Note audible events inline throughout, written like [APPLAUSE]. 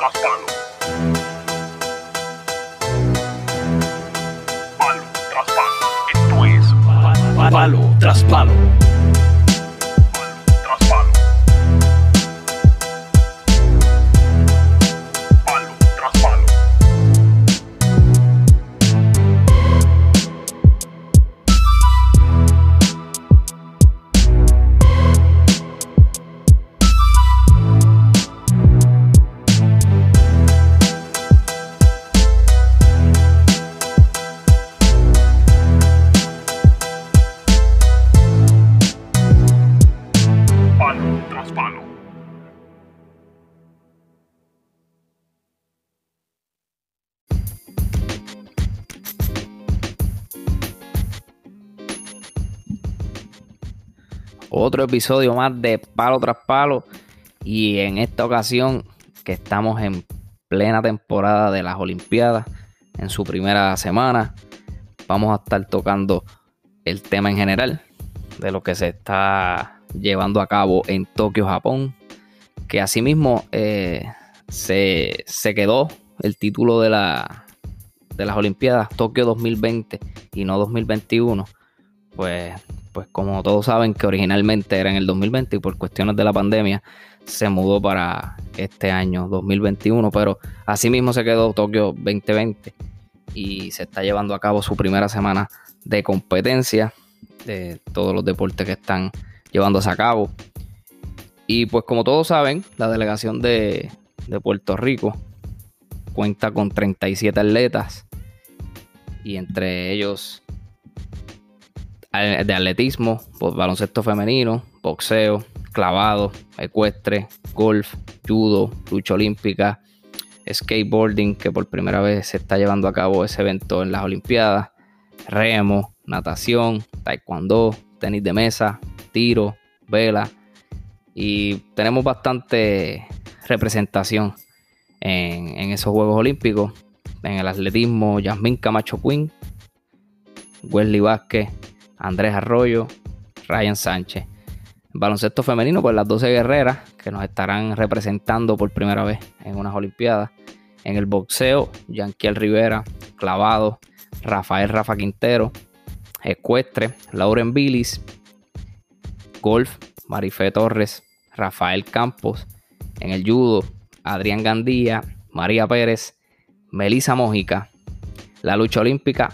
tras palo. Palo tras palo. Esto es Palo tras palo. Otro episodio más de Palo tras Palo. Y en esta ocasión, que estamos en plena temporada de las Olimpiadas, en su primera semana, vamos a estar tocando el tema en general de lo que se está llevando a cabo en Tokio, Japón. Que asimismo eh, se, se quedó el título de, la, de las Olimpiadas Tokio 2020 y no 2021. Pues pues como todos saben que originalmente era en el 2020 y por cuestiones de la pandemia se mudó para este año 2021, pero asimismo se quedó Tokio 2020 y se está llevando a cabo su primera semana de competencia de todos los deportes que están llevándose a cabo. Y pues como todos saben, la delegación de, de Puerto Rico cuenta con 37 atletas y entre ellos de atletismo, pues, baloncesto femenino, boxeo, clavado, ecuestre, golf, judo, lucha olímpica, skateboarding, que por primera vez se está llevando a cabo ese evento en las Olimpiadas, remo, natación, taekwondo, tenis de mesa, tiro, vela. Y tenemos bastante representación en, en esos Juegos Olímpicos. En el atletismo, Yasmín Camacho Quinn, Wesley Vázquez, Andrés Arroyo, Ryan Sánchez. Baloncesto femenino, pues las 12 guerreras que nos estarán representando por primera vez en unas Olimpiadas. En el boxeo, Yanquiel Rivera, clavado, Rafael Rafa Quintero, ecuestre, Lauren Billis, golf, Marifé Torres, Rafael Campos. En el judo, Adrián Gandía, María Pérez, Melissa Mójica. La lucha olímpica,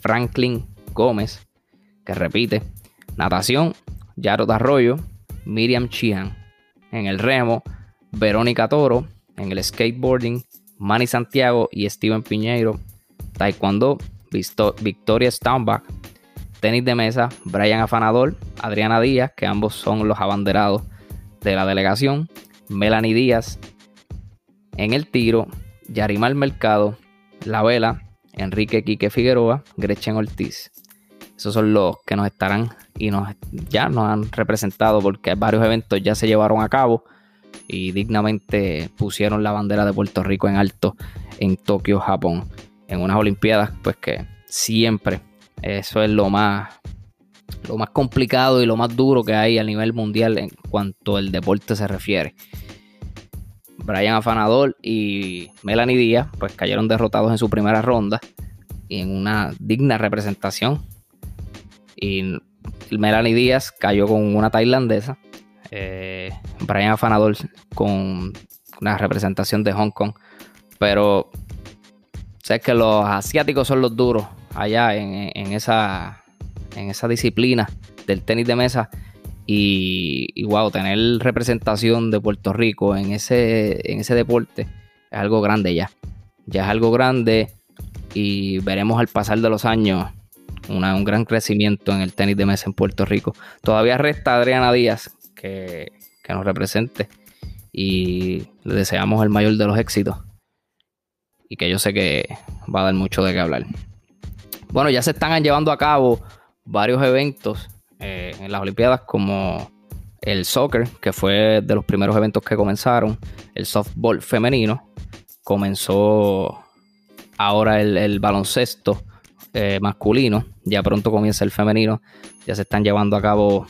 Franklin Gómez, que repite. Natación, Yarot Arroyo, Miriam Chian. En el remo, Verónica Toro. En el skateboarding, Manny Santiago y Steven Piñeiro. Taekwondo, Victoria Stambach. Tenis de mesa, Brian Afanador, Adriana Díaz, que ambos son los abanderados de la delegación. Melanie Díaz. En el tiro, Yarimar Mercado, La Vela, Enrique Quique Figueroa, Gretchen Ortiz. Esos son los que nos estarán y nos, ya nos han representado porque varios eventos ya se llevaron a cabo y dignamente pusieron la bandera de Puerto Rico en alto en Tokio, Japón. En unas Olimpiadas, pues que siempre eso es lo más, lo más complicado y lo más duro que hay a nivel mundial en cuanto al deporte se refiere. Brian Afanador y Melanie Díaz pues cayeron derrotados en su primera ronda y en una digna representación. Y Melanie Díaz cayó con una tailandesa. eh, Brian Afanador con una representación de Hong Kong. Pero sé que los asiáticos son los duros allá en, esa, en esa disciplina del tenis de mesa. Y, y wow, tener representación de Puerto Rico en ese, en ese deporte es algo grande ya. Ya es algo grande y veremos al pasar de los años una- un gran crecimiento en el tenis de mesa en Puerto Rico. Todavía resta Adriana Díaz que, que nos represente y le deseamos el mayor de los éxitos y que yo sé que va a dar mucho de qué hablar. Bueno, ya se están llevando a cabo varios eventos eh, en las Olimpiadas como el soccer, que fue de los primeros eventos que comenzaron, el softball femenino, comenzó ahora el, el baloncesto eh, masculino, ya pronto comienza el femenino, ya se están llevando a cabo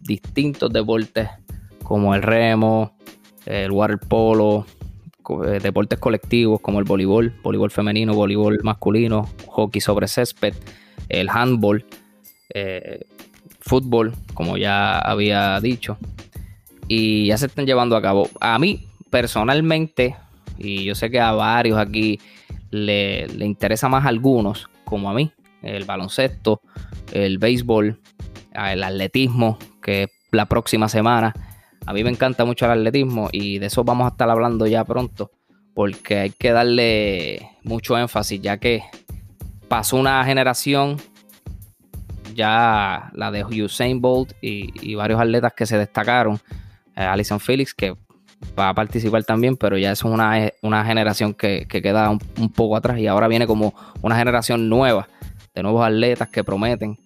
distintos deportes como el remo, el water polo, eh, deportes colectivos como el voleibol, voleibol femenino, voleibol masculino, hockey sobre césped, el handball, eh, fútbol, como ya había dicho, y ya se están llevando a cabo. A mí, personalmente, y yo sé que a varios aquí le, le interesa más a algunos, como a mí, el baloncesto, el béisbol, el atletismo, que la próxima semana. A mí me encanta mucho el atletismo y de eso vamos a estar hablando ya pronto, porque hay que darle mucho énfasis, ya que pasó una generación, ya la de Usain Bolt y, varios atletas que se destacaron, eh, Alison Felix, que va a participar también, pero ya es una, una generación que, queda un, poco atrás y ahora viene como una generación nueva de nuevos atletas que prometen.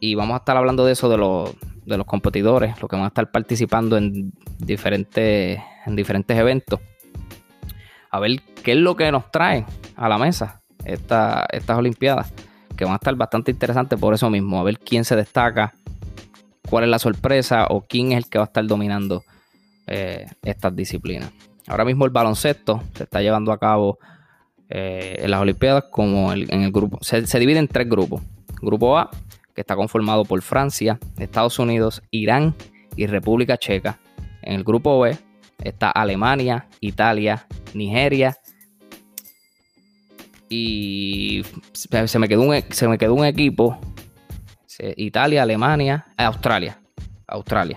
Y vamos a estar hablando de eso, de los, de los competidores, los que van a estar participando en diferentes, en diferentes eventos. A ver qué es lo que nos trae a la mesa esta, estas Olimpiadas, que van a estar bastante interesantes por eso mismo. A ver quién se destaca, cuál es la sorpresa o quién es el que va a estar dominando eh, estas disciplinas. Ahora mismo el baloncesto se está llevando a cabo eh, en las Olimpiadas como en el grupo. Se, divide en tres grupos. Grupo A, que está conformado por Francia, Estados Unidos, Irán y República Checa. En el grupo B está Alemania, Italia, Nigeria. Y se me quedó un, se me quedó un equipo. Italia, Alemania, eh, Australia. Australia.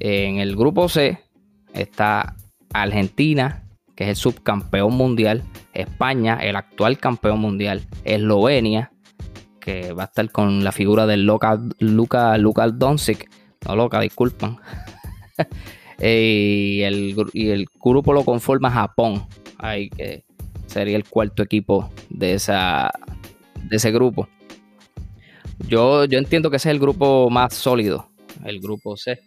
En el grupo C está Argentina, que es el subcampeón mundial. España, el actual campeón mundial. Eslovenia, que va a estar con la figura del Luca, Luca, Luca Doncic. No loca, disculpan. [LAUGHS] y, el, y el grupo lo conforma Japón. Ahí que sería el cuarto equipo de, esa, de ese grupo. Yo, yo entiendo que ese es el grupo más sólido, el grupo C,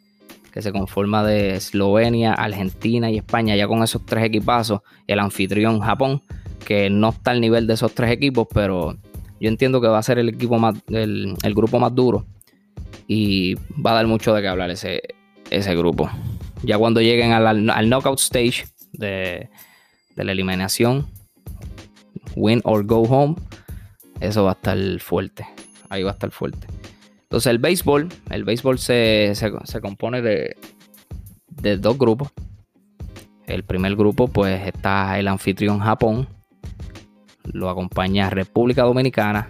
que se conforma de Eslovenia, Argentina y España, ya con esos tres equipazos, el anfitrión Japón, que no está al nivel de esos tres equipos, pero yo entiendo que va a ser el equipo más, el, grupo más duro y va a dar mucho de qué hablar ese, ese grupo. Ya cuando lleguen al, knockout stage de, la eliminación, win or go home, eso va a estar fuerte. Ahí va a estar fuerte. Entonces el béisbol, el béisbol se, compone de, de dos grupos. El primer grupo pues está el anfitrión Japón, lo acompaña República Dominicana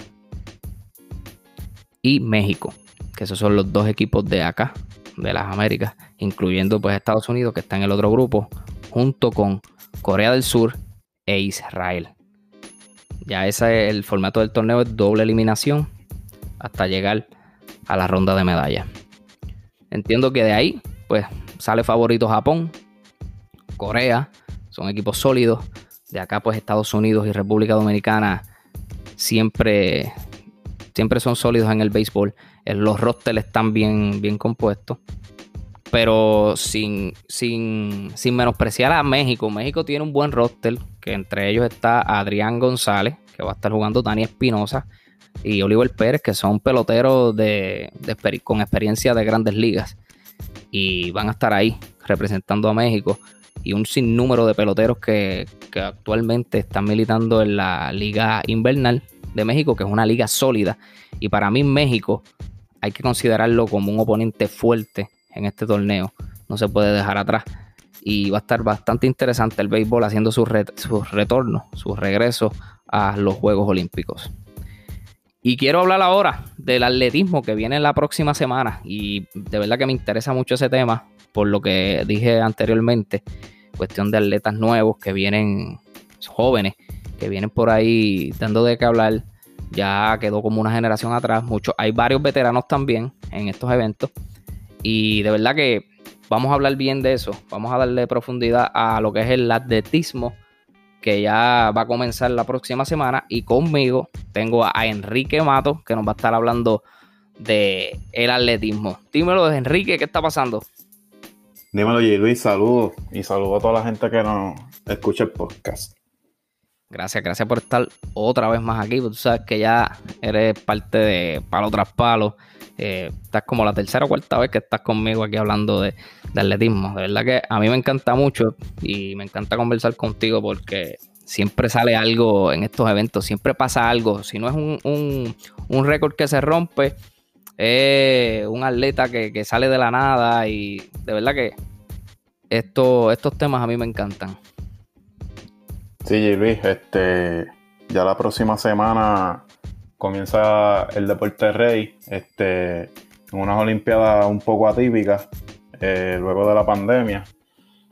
y México, que esos son los dos equipos de acá, de las Américas, incluyendo pues Estados Unidos que está en el otro grupo, junto con Corea del Sur e Israel. Ya ese es el formato del torneo, es doble eliminación hasta llegar a la ronda de medallas. Entiendo que de ahí, pues sale favorito Japón, Corea, son equipos sólidos, de acá, pues Estados Unidos y República Dominicana siempre, siempre son sólidos en el béisbol. Los rosters están bien, bien compuestos. Pero sin, sin, sin menospreciar a México. México tiene un buen roster, que entre ellos está Adrián González, que va a estar jugando Dani Espinosa, y Oliver Pérez, que son peloteros de, con experiencia de grandes ligas. Y van a estar ahí representando a México y un sinnúmero de peloteros que, actualmente están militando en la Liga Invernal de México, que es una liga sólida. Y para mí México hay que considerarlo como un oponente fuerte en este torneo. No se puede dejar atrás. Y va a estar bastante interesante el béisbol haciendo su, su retorno, su regreso a los Juegos Olímpicos. Y quiero hablar ahora del atletismo que viene la próxima semana. Y de verdad que me interesa mucho ese tema, por lo que dije anteriormente cuestión de atletas nuevos que vienen, jóvenes, que vienen por ahí dando de qué hablar. Ya quedó como una generación atrás. Mucho, hay varios veteranos también en estos eventos. Y de verdad que vamos a hablar bien de eso. Vamos a darle profundidad a lo que es el atletismo que ya va a comenzar la próxima semana. Y conmigo tengo a Enrique Mato, que nos va a estar hablando de el atletismo. Dímelo, Enrique, ¿qué está pasando? Dímelo, G. Luis, saludos. Y saludo a toda la gente que nos escucha el podcast. Gracias, gracias por estar otra vez más aquí. Tú sabes que ya eres parte de Palo tras Palo. Eh, estás como la tercera o cuarta vez que estás conmigo aquí hablando de, atletismo. De verdad que a mí me encanta mucho y me encanta conversar contigo porque siempre sale algo en estos eventos, siempre pasa algo. Si no es un, un, récord que se rompe, es un atleta que, sale de la nada y de verdad que esto, estos temas a mí me encantan. Sí, Luis, este, ya la próxima semana comienza el deporte rey, este, en unas Olimpiadas un poco atípicas, eh, luego de la pandemia.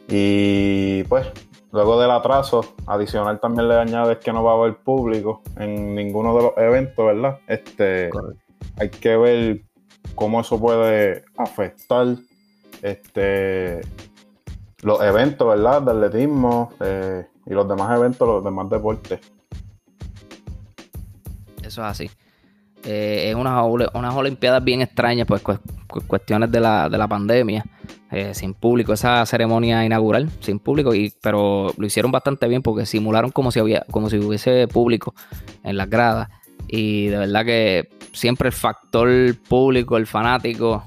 Y pues, luego del atraso, adicional también le añades que no va a haber público en ninguno de los eventos, ¿verdad? Este, hay que ver cómo eso puede afectar este, los eventos, ¿verdad? De atletismo eh, y los demás eventos, los demás deportes. Eso es así. Eh, es unas, unas Olimpiadas bien extrañas, pues cuestiones de la, de la pandemia, eh, sin público, esa ceremonia inaugural, sin público, y, pero lo hicieron bastante bien porque simularon como si, había, como si hubiese público en las gradas. Y de verdad que siempre el factor público, el fanático,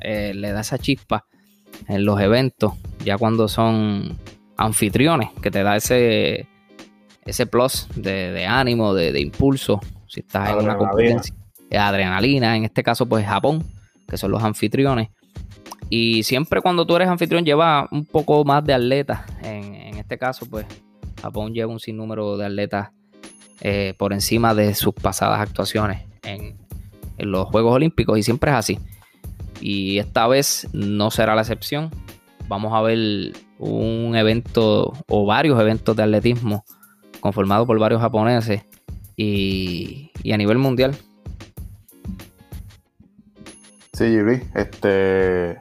eh, le da esa chispa en los eventos, ya cuando son anfitriones, que te da ese, ese plus de, ánimo, de impulso si estás en una competencia. Adrenalina, en este caso pues Japón, que son los anfitriones. Y siempre cuando tú eres anfitrión lleva un poco más de atletas. En, este caso pues Japón lleva un sinnúmero de atletas eh, por encima de sus pasadas actuaciones en, en los Juegos Olímpicos y siempre es así. Y esta vez no será la excepción. Vamos a ver un evento o varios eventos de atletismo conformados por varios japoneses y, a nivel mundial. Sí, Luis, este,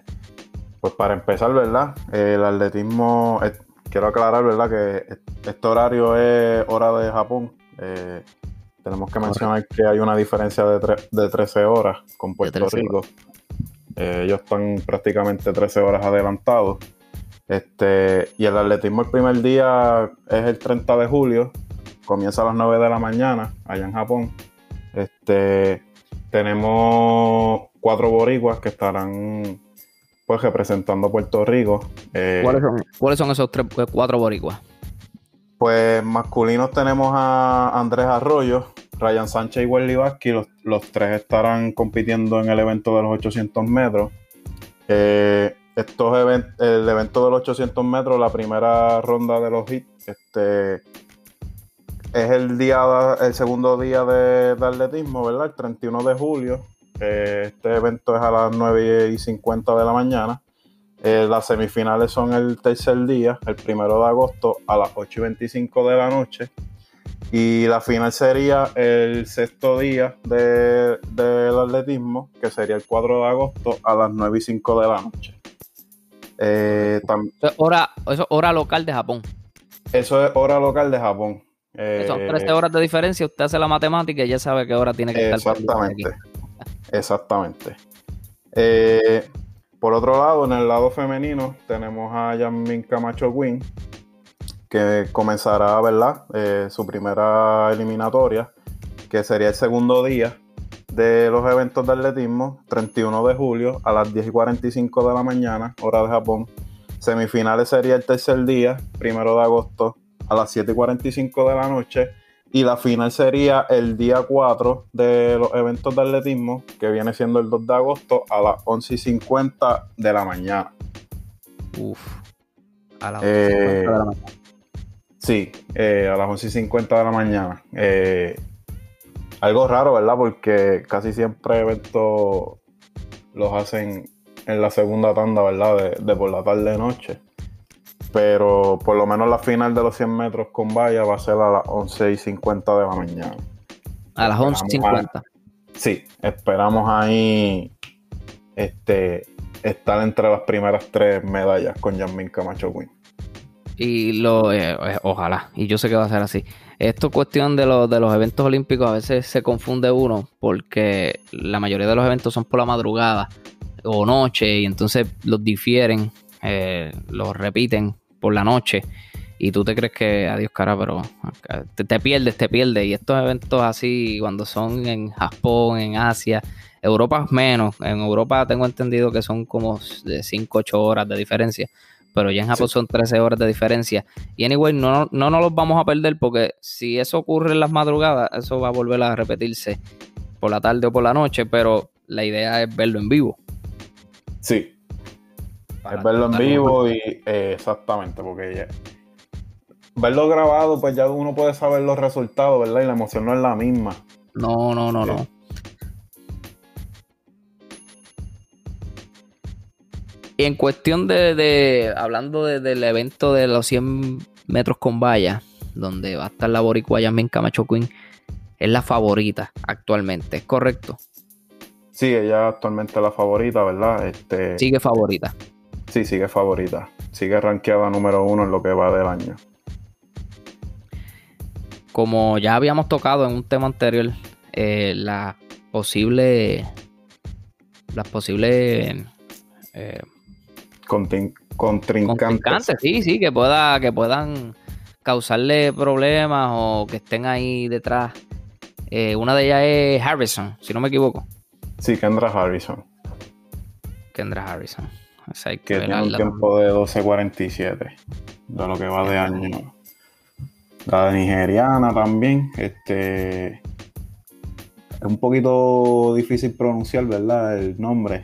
pues para empezar, ¿verdad? El atletismo, eh, quiero aclarar, ¿verdad? Que este horario es hora de Japón. Eh, tenemos que mencionar que hay una diferencia de, de 13 horas con Puerto Rico. Eh, ellos están prácticamente 13 horas adelantados. Este, y el atletismo el primer día es el 30 de julio comienza a las 9 de la mañana allá en Japón. Este, tenemos cuatro boricuas que estarán pues representando a Puerto Rico. Eh, ¿Cuáles, son, esos tres, pues, cuatro boricuas? Pues masculinos tenemos a Andrés Arroyo, Ryan Sánchez y Welly Vázquez. Los, tres estarán compitiendo en el evento de los 800 metros. Eh, estos el evento de los 800 metros, la primera ronda de los hits, este, es el día, el segundo día de, atletismo, ¿verdad? El 31 de julio. Eh, este evento es a las 9 y 50 de la mañana. Eh, las semifinales son el tercer día, el primero de agosto, a las 8 y 25 de la noche. Y la final sería el sexto día del atletismo, que sería el 4 de agosto, a las 9 y 5 de la noche. Eh, hora, eso es hora local de Japón. Eso es hora local de Japón. Son 13 eh, horas de diferencia, usted hace la matemática y ya sabe qué hora tiene que estar. Exactamente. Exactamente. Eh, por otro lado, en el lado femenino, tenemos a Yamin Camacho Quinn, que comenzará, ¿verdad? Eh, su primera eliminatoria, que sería el segundo día de los eventos de atletismo, 31 de julio a las 10 y 45 de la mañana, hora de Japón. Semifinales sería el tercer día, primero de agosto, a las 7.45 de la noche. Y la final sería el día 4 de los eventos de atletismo, que viene siendo el 2 de agosto a las 11.50 de la mañana. Uf. A las 11.50 de la mañana. Sí, eh, a las 11.50 de la mañana. Eh, algo raro, ¿verdad? Porque casi siempre eventos los hacen en la segunda tanda, ¿verdad? De, de por la tarde noche pero por lo menos la final de los 100 metros con valla va a ser a las 11 y 50 de la mañana. A las 11 y 50. Sí, esperamos ahí este, estar entre las primeras tres medallas con Janmin Camacho Quinn. Y lo, eh, eh, ojalá, y yo sé que va a ser así. Esto cuestión de, de los eventos olímpicos a veces se confunde uno porque la mayoría de los eventos son por la madrugada o noche y entonces los difieren, eh, los repiten por la noche. y tú te crees que, adiós cara, pero te, te pierdes, te pierdes. Y estos eventos así, cuando son en Japón, en Asia, Europa menos. En Europa tengo entendido que son como de 5, 8 horas de diferencia. Pero ya en Japón son 13 horas de diferencia. Y anyway, no, no nos los vamos a perder porque si eso ocurre en las madrugadas, eso va a volver a repetirse por la tarde o por la noche. Pero la idea es verlo en vivo. Sí, Para es verlo en vivo y eh, exactamente, porque ya- verlo grabado, pues ya uno puede saber los resultados, ¿verdad? Y la emoción no es la misma. No, no, no, Sí. no. Y en cuestión de, de- hablando de- del evento de los 100 metros con valla, donde va a estar la boricua Yasmin Camacho Queen, es la favorita actualmente, ¿es correcto? Sí, ella actualmente es la favorita, ¿verdad? Este, Sigue favorita. Sí, sigue favorita. Sigue rankeada número uno en lo que va del año. Como ya habíamos tocado en un tema anterior, eh, la posible, las posibles eh, Contin- contrincantes. contrincantes, sí, sí, que pueda, que puedan causarle problemas o que estén ahí detrás. Eh, una de ellas es Harrison, si no me equivoco. Sí, Kendra Harrison, Kendra Harrison. Esa hay que que tiene un tiempo de 12.47 de lo que va de año. La nigeriana también, este es un poquito difícil pronunciar, ¿verdad? El nombre.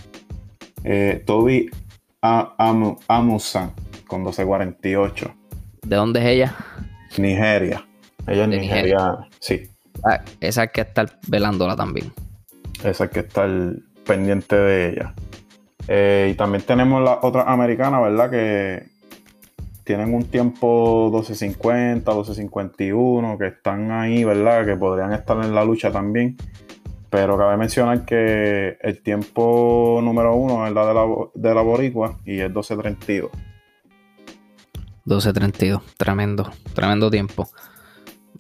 Eh, Toby A- Amu- Amusan con 12.48. también. ¿De dónde es ella? Nigeria. Ella es De Nigeria. nigeriana. Sí, Ah, esa hay que estar velándola también. esa hay que estar pendiente de ella. Eh, y también tenemos la otra americana, ¿verdad? Que tienen un tiempo 12.50, 12.51, que están ahí, ¿verdad? Que podrían estar en la lucha también. Pero cabe mencionar que el tiempo número uno es la de la, de la Boricua y es 12.32. 12.32. Tremendo, tremendo tiempo.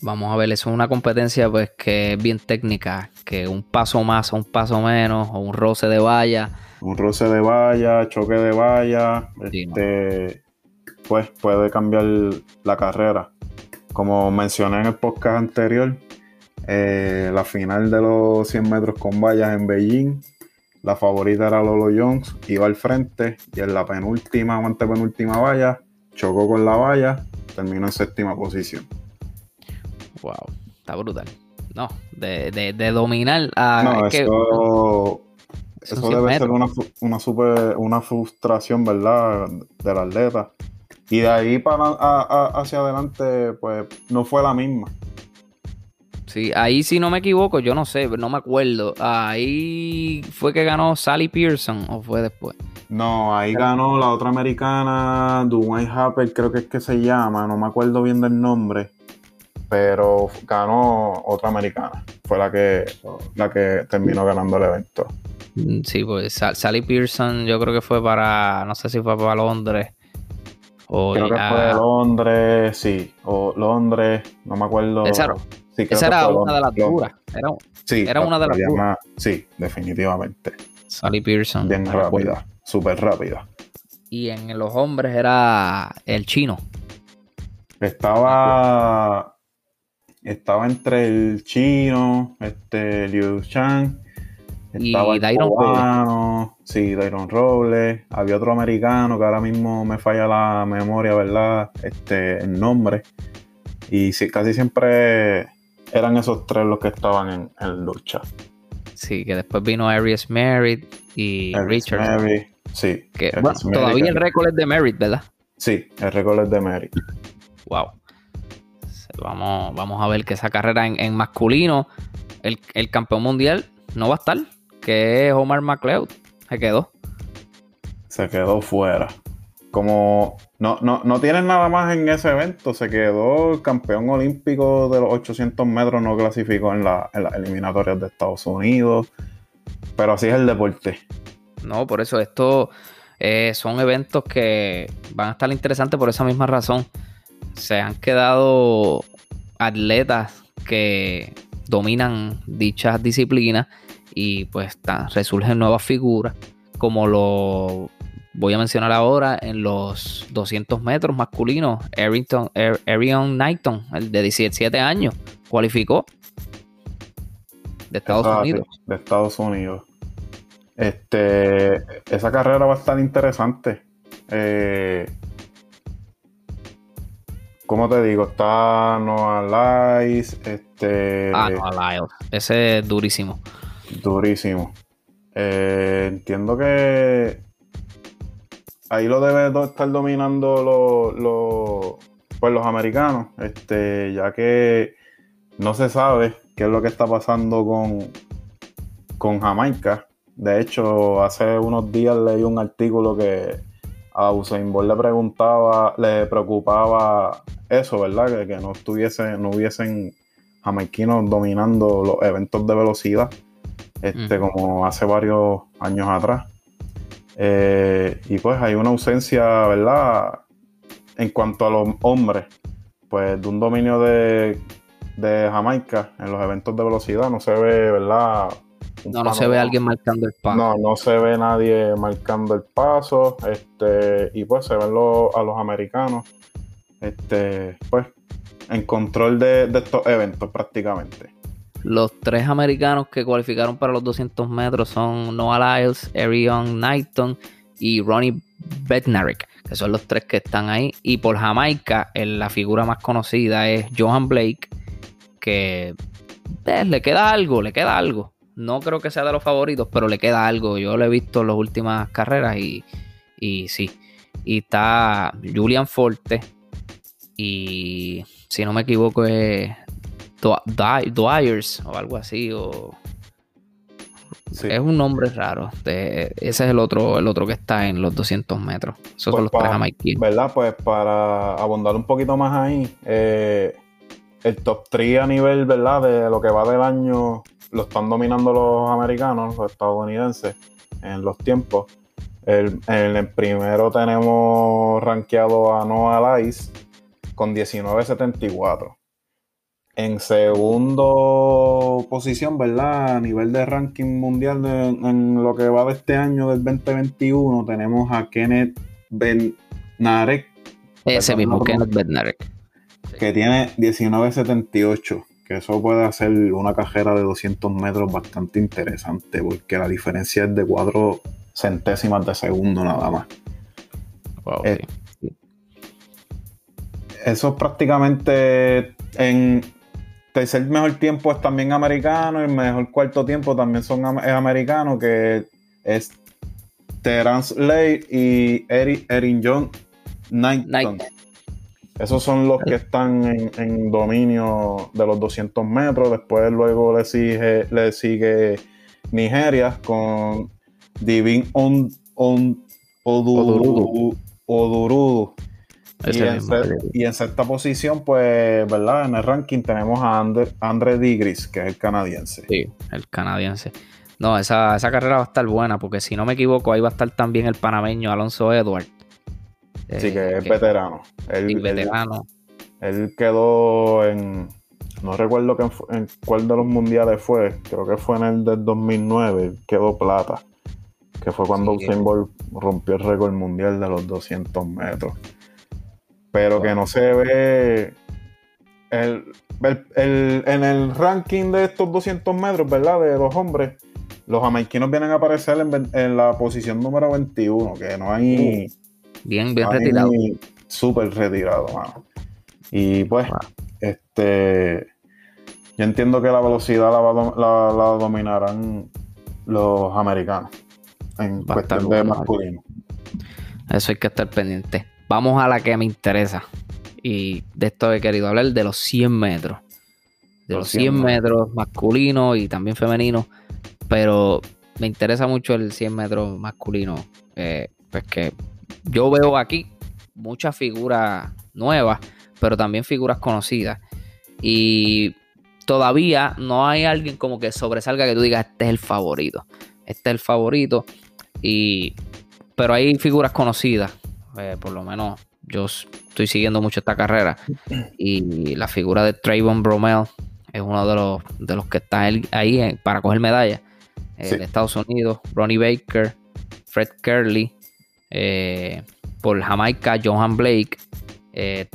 Vamos a ver, eso es una competencia pues que es bien técnica, que un paso más o un paso menos, o un roce de valla, Un roce de valla, choque de valla, Sí, no. este, pues puede cambiar la carrera. Como mencioné en el podcast anterior, eh, la final de los 100 metros con vallas en Beijing, la favorita era Lolo Jones, iba al frente y en la penúltima o antepenúltima valla, chocó con la valla, terminó en séptima posición. Wow, está brutal. No, de, de, de dominar a. No, que- eso, son eso 100 debe ser una, una, super, una frustración, ¿verdad? Del atleta. Y de ahí para a- a- hacia adelante, pues no fue la misma. Sí, ahí si no me equivoco, yo no sé, no me acuerdo. Ahí fue que ganó Sally Pearson o fue después. No, ahí ganó la otra americana, Dwayne Harper, creo que es que se llama, no me acuerdo bien del nombre, pero ganó otra americana. Fue la que, la que terminó ganando el evento. Mm, Sí, pues Sa- Sally Pearson yo creo que fue para, no sé si fue para Londres o Creo que ya- fue Londres, sí, o Londres, no me acuerdo. Esa- Sí, era una de las duras. Era Sí, Era una de las la duras. Sí, definitivamente. Sally Pearson. Bien rápida, súper rápida. Y en los hombres era el chino. Estaba. Estaba entre el chino, este, Liu Chang, estaba el Dairon cubano, sí, Dairon Robles, había otro americano que ahora mismo me falla la memoria, ¿verdad? Este, el nombre. Y sí, casi siempre eran esos tres los que estaban en, en lucha. Sí, que después vino Arias Merritt y Richard. Mary, sí. Que, bueno, todavía que- el récord es de Merritt, ¿verdad? Sí, el récord es de Mary. Wow. Vamos, vamos a ver que esa carrera en, en masculino, el, el campeón mundial no va a estar, que es Omar McLeod. Se quedó. se quedó fuera. Como no, no, no tienen nada más en ese evento, se quedó el campeón olímpico de los 800 metros, no clasificó en, la- en las eliminatorias de Estados Unidos, pero así es el deporte. No, por eso esto eh, son eventos que van a estar interesantes por esa misma razón. Se han quedado atletas que dominan dichas disciplinas y pues ta- resurgen nuevas figuras como lo voy a mencionar ahora en los 200 metros masculinos, Arrington, Ar- Arion Knighton, el de 17 años, cualificó de Estados Ah, Unidos. de Estados Unidos. Este, esa carrera va a estar interesante. Eh, ¿Cómo te digo? Está Noah Lyles, este, Ah, no, Lyles. Ese es durísimo. Durísimo. Eh, entiendo que ahí lo debe estar dominando los, pues los americanos, este, ya que no se sabe qué es lo que está pasando con, con Jamaica. De hecho, hace unos días leí un artículo que a Usain Bolt le preguntaba, le preocupaba eso, ¿verdad? Que, que no estuviese, no hubiesen jamaiquinos dominando los eventos de velocidad, este, como hace varios años atrás. Eh, y pues hay una ausencia, ¿verdad? En cuanto a los hombres, pues de un dominio de, de Jamaica en los eventos de velocidad no se ve, ¿verdad? Un No, no se ve alguien marcando el paso. No, no se ve nadie marcando el paso. Este, y pues se ven los- a los americanos. Este, pues, en control de, de estos eventos prácticamente. Los tres americanos que cualificaron para los 200 metros son Noah Lyles, Arion Knighton y Ronnie Bednarik, que son los tres que están ahí. Y por Jamaica, el- la figura más conocida es Johan Blake, que eh, le queda algo, le queda algo. No creo que sea de los favoritos, pero le queda algo. Yo lo he visto en las últimas carreras y, y sí. Y está Julian Forte. Y si no me equivoco, es Dwyers o algo así. O, Sí. Es un nombre raro. de- ese es el otro, el otro que está en los 200 metros. Esos Pues son los pa- tres jamaiquinos. ¿Verdad? Pues para abundar un poquito más ahí, eh, el top 3 a nivel, ¿verdad? De lo que va del año, lo están dominando los americanos, los estadounidenses, en los tiempos. El, en el primero tenemos rankeado a Noah Lyles con 19.74. En segundo posición, ¿verdad? A nivel de ranking mundial de- en lo que va de este año del 2021, tenemos a Kenneth Benarek, Ese mismo, Kenneth Bednarik. que tiene 19.78. Que eso puede hacer una carrera de 200 metros bastante interesante, porque la diferencia es de 4 centésimas de segundo nada más. Wow, Eh, sí. Eso es prácticamente en tercer mejor tiempo es también americano, el mejor cuarto tiempo también son am- es americano, que es Terence Lay y Erin John Knighton. Knighton. Esos son los que están en, en dominio de los 200 metros. Después luego le sigue, le sigue Nigeria con Divin On, On- Odurudu. Odurudu. Y en, y en sexta posición, pues, ¿verdad? En el ranking tenemos a Andre, Andre Digris, que es el canadiense. Sí, el canadiense. No, esa, esa carrera va a estar buena, porque si no me equivoco, ahí va a estar también el panameño Alonso Edward. Eh, que es veterano. Él, sí, veterano. él quedó en. No recuerdo que en cuál de los mundiales fue. Creo que fue en el del 2009. él Quedó plata. Que fue cuando Sí. Usain Bolt rompió el récord mundial de los 200 metros. Pero que no se ve. El, el- el- en el ranking de estos 200 metros, ¿verdad? De los hombres, los jamaiquinos vienen a aparecer en, en la posición número 21, que no hay. Bien, bien retirado. Súper retirado, mano. Y pues, Wow. este. Yo entiendo que la velocidad la, la- la dominarán los americanos. En cuestión de masculino. Eso hay que estar pendiente. Vamos a la que me interesa. Y de esto he querido hablar, de los 100 metros. De Los los 100 100 metros masculinos y también femeninos. Pero me interesa mucho el 100 metros masculino. eh, pues que yo veo aquí muchas figuras nuevas, pero también figuras conocidas. Y todavía no hay alguien como que sobresalga que tú digas, este es el favorito. Este es el favorito. Y, pero hay figuras conocidas. Eh, por lo menos yo estoy siguiendo mucho esta carrera. Y la figura de Trayvon Bromell es uno de los, de los que está ahí eh, para coger medallas. eh, Sí. de Estados Unidos. Ronnie Baker, Fred Curley, eh, por Jamaica, Johan Blake.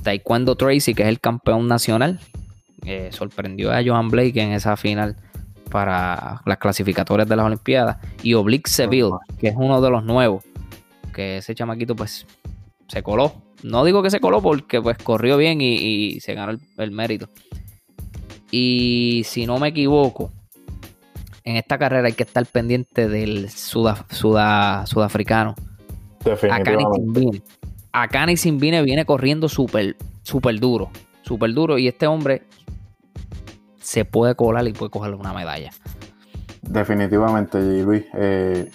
Taekwondo Tracy, que es el campeón nacional, sorprendió a Johan Blake en esa final para las clasificatorias de las Olimpiadas. Y Oblique Seville, que es uno de los nuevos, que ese chamaquito pues se coló. No digo que se coló porque pues corrió bien y, y se ganó el, el mérito. Y si no me equivoco, en esta carrera hay que estar pendiente del suda- suda- sudafricano. Definitivamente. Akani Simbine viene corriendo súper súper duro. Súper duro. Y este hombre se puede colar y puede cogerle una medalla. Definitivamente, G. Luis. Eh,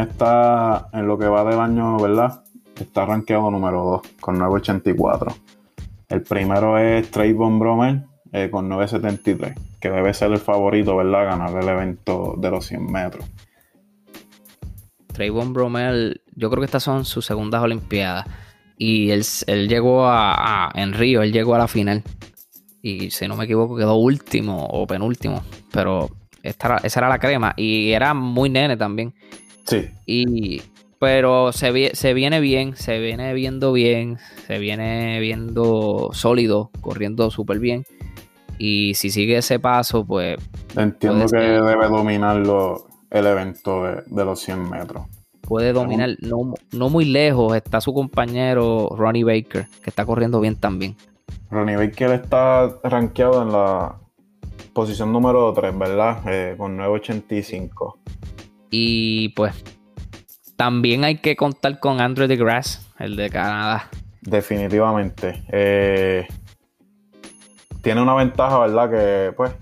está en lo que va del año, ¿verdad? Está rankeado número 2 con 9.84. El primero es Trayvon Bromer eh, con 9.73, que debe ser el favorito, ¿verdad? Ganar el evento de los 100 metros. Trayvon Bromel, yo creo que estas son sus segundas Olimpiadas. Y él, él llegó a, a- en Río, él llegó a la final. Y si no me equivoco, quedó último o penúltimo. Pero esta era- esa era la crema. Y era muy nene también. Sí, Y, pero se, vi- se viene bien, se viene viendo bien, se viene viendo sólido, corriendo súper bien. Y si sigue ese paso, pues entiendo que ser. debe dominarlo el evento de, de los 100 metros. puede dominar. No, no muy lejos está su compañero Ronnie Baker, que está corriendo bien también. Ronnie Baker está rankeado en la posición número 3, ¿verdad? Eh, con 9.85. Y pues también hay que contar con Andrew DeGrasse, el de Canadá. Definitivamente. Eh, tiene una ventaja, ¿verdad? Que pues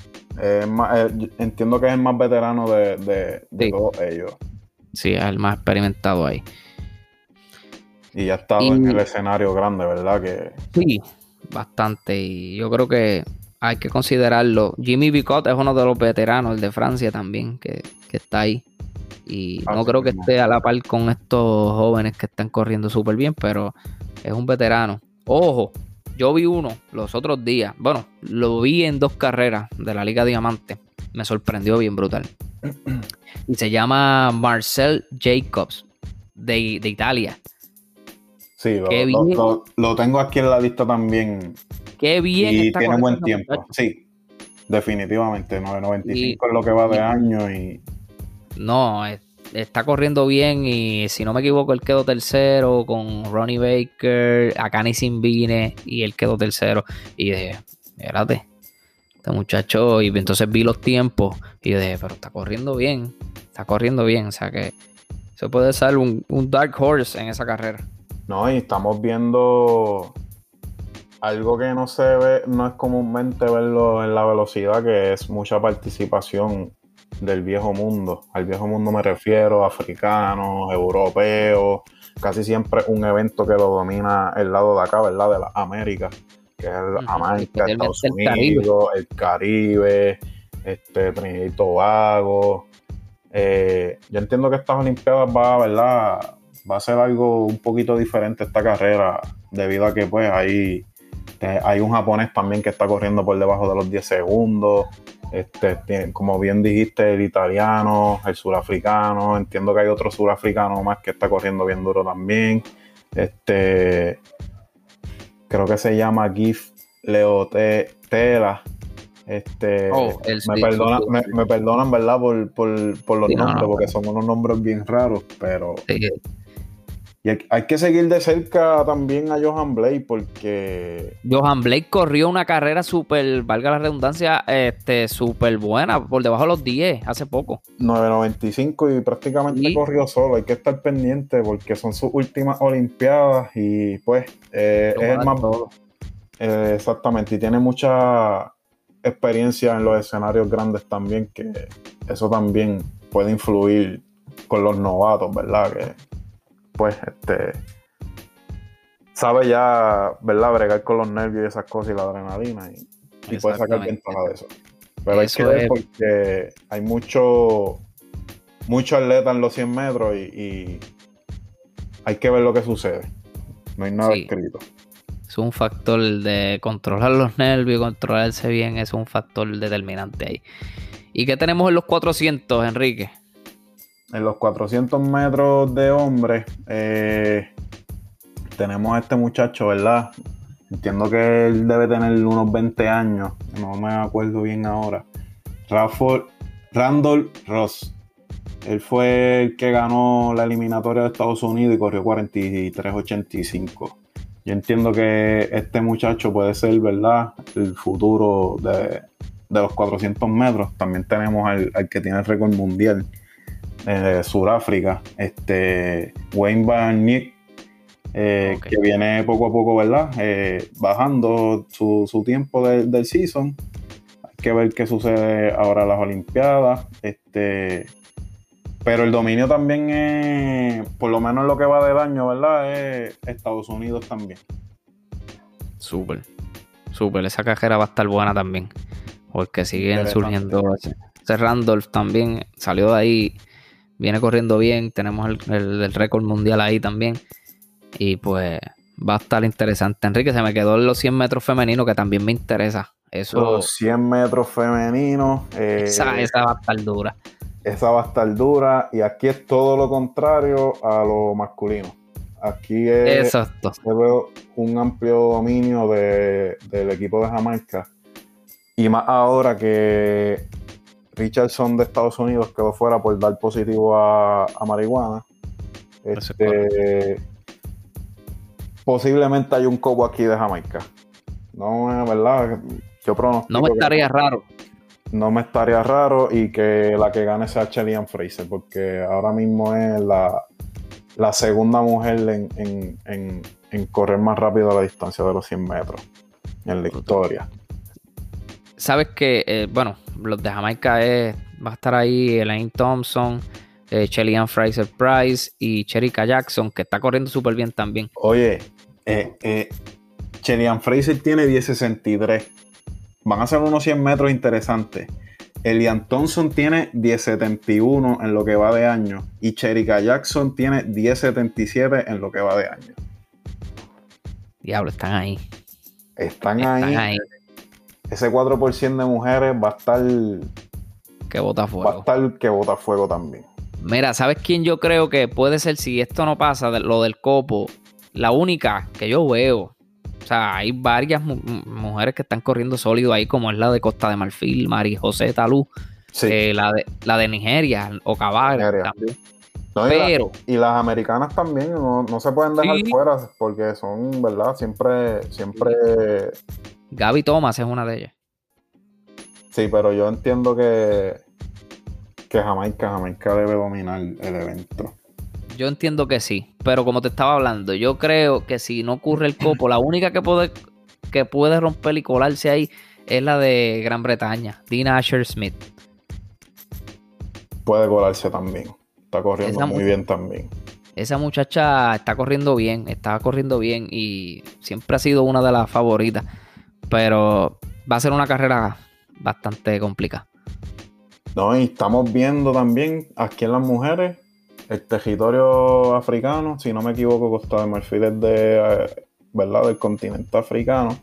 es más- eh, entiendo que es el más veterano de, de- de Sí. todos ellos. Sí, es el más experimentado ahí. Y ya ha estado Y- en el escenario grande, ¿verdad? Que Sí, bastante. Y yo creo que hay que considerarlo. Jimmy Bicot es uno de los veteranos, el de Francia también, que, que está ahí. Y no creo que esté a la par con estos jóvenes que están corriendo súper bien, pero es un veterano. Ojo, yo vi uno los otros días. Bueno, lo vi en dos carreras de la Liga Diamante. Me sorprendió bien brutal. [CLEARS THROAT] Y se llama Marcel Jacobs, de, de Italia. sí, lo, lo- lo tengo aquí en la lista también. Qué bien y está tiene corriendo buen tiempo. muchacho. Sí, definitivamente. 9.95 Y- es lo que va de y- año y No, es- está corriendo bien y si no me equivoco, él quedó tercero con Ronnie Baker, Akani Simbine y él quedó tercero. Y dije, espérate, este muchacho, y entonces vi los tiempos y dije, pero está corriendo bien, está corriendo bien, o sea que se puede ser un, un dark horse en esa carrera. No, y estamos viendo algo que no se ve, no es comúnmente verlo en la velocidad, que es mucha participación del viejo mundo. Al viejo mundo me refiero, africanos, europeos, casi siempre un evento que lo domina el lado de acá, ¿verdad? De las Américas, que es el especialmente Estados el Caribe. Unidos, el Caribe, este, Trinidad y Tobago. Eh, yo entiendo que estas Olimpiadas va, ¿verdad? Va a ser algo un poquito diferente esta carrera, debido a que pues hay, eh, hay un japonés también que está corriendo por debajo de los 10 segundos. Este, tiene- como bien dijiste, el italiano, el surafricano, entiendo que hay otro surafricano más que está corriendo bien duro también. Este, creo que se llama Gif Leotela. Este, Oh, me, perdona- me, me perdonan, ¿verdad? Por, por- por los Sí, nombres, no, porque son unos nombres bien raros, pero Sí, y hay, hay que seguir de cerca también a Johan Blake porque Johan Blake corrió una carrera súper, valga la redundancia, este, súper buena, por debajo de los 10 hace poco. 9.95 y prácticamente Sí. corrió solo. Hay que estar pendiente porque son sus últimas Olimpiadas y pues eh, es el más eh, exactamente y tiene mucha experiencia en los escenarios grandes también que eso también puede influir con los novatos, ¿verdad? Que pues este sabe ya, ¿verdad? Bregar con los nervios y esas cosas y la adrenalina y, y puede sacar ventaja de eso. Pero hay que ver es- porque hay mucho mucho atleta en los 100 metros y, y hay que ver lo que sucede. No hay nada Sí. escrito. Es un factor de controlar los nervios, controlarse bien, es un factor determinante ahí. ¿Y qué tenemos en los 400, Enrique? En los 400 metros de hombres, eh, tenemos a este muchacho, ¿verdad? Entiendo que él debe tener unos 20 años, no me acuerdo bien ahora. Rafael, Randall Ross. Él fue el que ganó la eliminatoria de Estados Unidos y corrió 43.85. Yo entiendo que este muchacho puede ser, ¿verdad? El futuro de, de los 400 metros. También tenemos al, al que tiene el récord mundial de Sudáfrica, este, Wayne Van Nick, eh, que viene poco a poco, ¿verdad? Eh, bajando su, su tiempo de- del season. Hay que ver qué sucede ahora en las Olimpiadas. Este, pero el dominio también es, por lo menos lo que va del año, ¿verdad? Es Estados Unidos también. Súper. Súper. Esa cajera va a estar buena también. Porque siguen surgiendo. Ese Randolph también salió de ahí. Viene corriendo bien. Tenemos el, el- el récord mundial ahí también. Y pues va a estar interesante. Enrique, se me quedó en los 100 metros femeninos que también me interesa. Eso. Los 100 metros femeninos. eh, Esa, esa va a estar dura. esa va a estar dura y aquí es todo lo contrario a lo masculino. Aquí es, Exacto. un amplio dominio de- del equipo de Jamaica y más ahora que Richardson de Estados Unidos quedó fuera por dar positivo a, a marihuana. Este, posiblemente hay un copo aquí de Jamaica. No, es verdad. Yo pronostico No me que- estaría raro. no me estaría raro y que la que gane sea Chelian Fraser, porque ahora mismo es la, la segunda mujer en, en- en- en correr más rápido a la distancia de los 100 metros en la historia. Sabes que, eh, bueno, los de Jamaica es, va a estar ahí Elaine Thompson, eh, Fraser Price y Cherika Jackson, que está corriendo súper bien también. Oye, eh, eh, Chelian Fraser tiene 10.63. Van a ser unos 100 metros interesantes. Elian Thompson tiene 10.71 en lo que va de año. Y Cherika Jackson tiene 10.77 en lo que va de año. Diablo, están ahí. Están, Están ahí. ahí. Ese 4% de mujeres va a estar, Que bota va a fuego. estar que bota fuego también. Mira, ¿sabes quién yo creo que puede ser si esto no pasa, lo del copo? La única que yo veo. O sea, hay varias mu- mu- mujeres que están corriendo sólido ahí, como es la de Costa de Marfil, Mari José Talú, Sí. eh, la, de, la de Nigeria, Okabar Nigeria. también. No, y, la- Pero, y las americanas también no, no se pueden dejar Sí. fuera porque son, ¿verdad? Siempre, siempre. Gaby Thomas es una de ellas. Sí, pero yo entiendo que, que Jamaica, Jamaica debe dominar el evento. Yo entiendo que sí, pero como te estaba hablando, yo creo que si no ocurre el copo, la única que puede, que puede romper y colarse ahí es la de Gran Bretaña, Dina Asher Smith. Puede colarse también. Está corriendo Esa muy mu- bien también. Esa muchacha está corriendo bien, está corriendo bien y siempre ha sido una de las favoritas, pero va a ser una carrera bastante complicada. No, y estamos viendo también aquí en las mujeres el territorio africano, si no me equivoco, Costa de Marfil es de, eh, ¿verdad? del continente africano,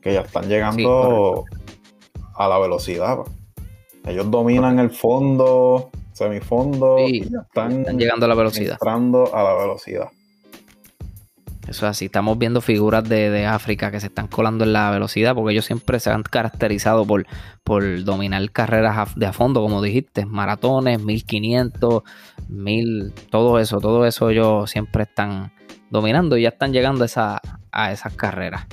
que ya están llegando a la velocidad. pa. Ellos dominan el fondo, semifondo, Sí, y ya están, Están llegando a la velocidad. entrando a la velocidad. Eso es así. Estamos viendo figuras de, de África que se están colando en la velocidad porque ellos siempre se han caracterizado por, por dominar carreras de a fondo, como dijiste, maratones, 1500, 1000, todo eso, todo eso ellos siempre están dominando y ya están llegando a, esa- a esas carreras.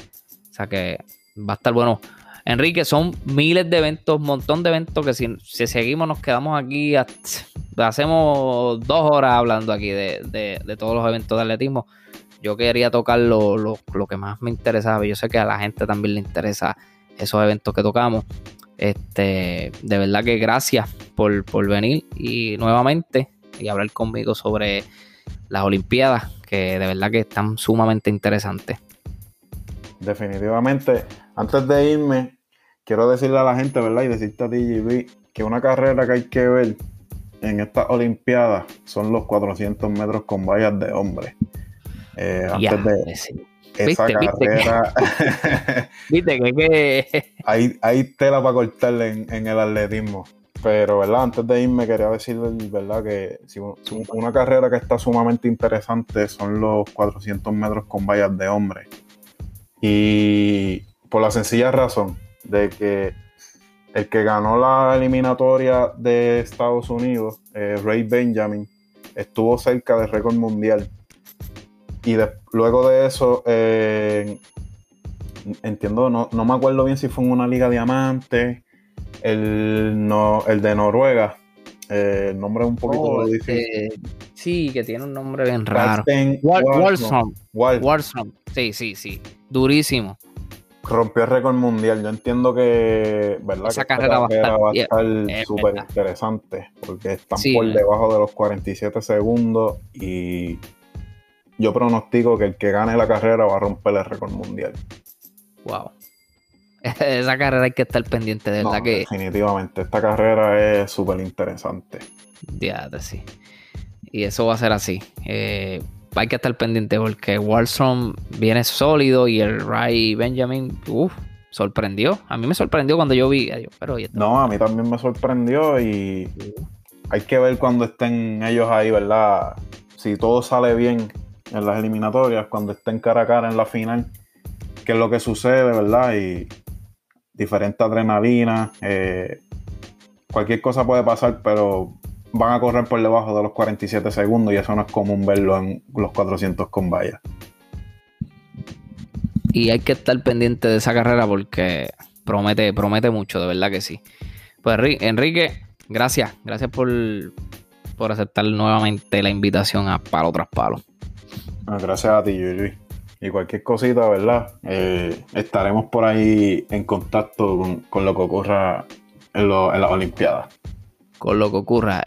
O sea que va a estar bueno. Enrique, son miles de eventos, montón de eventos que si, si seguimos nos quedamos aquí, hasta- hacemos dos horas hablando aquí de- de todos los eventos de atletismo yo quería tocar lo, lo- lo que más me interesaba. Yo sé que a la gente también le interesa esos eventos que tocamos. Este, de verdad que gracias por, por venir y nuevamente y hablar conmigo sobre las Olimpiadas, que de verdad que están sumamente interesantes. Definitivamente, antes de irme, quiero decirle a la gente, ¿verdad? Y decirte a TGB que una carrera que hay que ver en estas Olimpiadas son los 400 metros con vallas de hombres. Eh, Ya, antes de sí. esa Viste, viste que- carrera, [LAUGHS] Viste que, que- [LAUGHS] hay, hay tela para cortarle en, en el atletismo. Pero, ¿verdad? Antes de irme, quería decir, ¿verdad? Que si un- una carrera que está sumamente interesante son los 400 metros con vallas de hombre. Y por la sencilla razón de que el que ganó la eliminatoria de Estados Unidos, eh, Ray Benjamin, estuvo cerca del récord mundial. Y de- luego de eso, eh, entiendo, no, no me acuerdo bien si fue en una liga diamante, el, no, el de Noruega, eh, el nombre es un poquito Oh, difícil. este, sí, que tiene un nombre bien raro. Wal- Wallström. Sí, sí, sí. Durísimo. rompió el récord mundial. Yo entiendo que, ¿verdad? Esa que esta carrera va a estar- va a yeah, estar es súper interesante porque están Sí, por man. debajo de los 47 segundos y yo pronostico que el que gane la carrera va a romper el récord mundial. Wow. [LAUGHS] Esa carrera hay que estar pendiente, de No, verdad que. Definitivamente, esta carrera es súper interesante. Diatre, sí. Y eso va a ser así. Eh, hay que estar pendiente porque Wallstrom viene sólido y el Ray Benjamin, uff, sorprendió. A mí me sorprendió cuando yo vi. pero oye, No, a mí también me sorprendió y hay que ver cuando estén ellos ahí, ¿verdad? Si todo sale bien en las eliminatorias, cuando estén cara a cara en la final, qué es lo que sucede, ¿verdad? Y diferente adrenalina, eh, cualquier cosa puede pasar, pero van a correr por debajo de los 47 segundos y eso no es común verlo en los 400 con vallas. Y hay que estar pendiente de esa carrera porque promete, promete mucho, de verdad que sí. Pues Enri- Enrique, gracias. Gracias por, por aceptar nuevamente la invitación a Palo tras Palo. Gracias a ti, Yuri. Y cualquier cosita, ¿verdad? Eh, estaremos por ahí en contacto con, con lo que ocurra en, lo- en las Olimpiadas. Con lo que ocurra.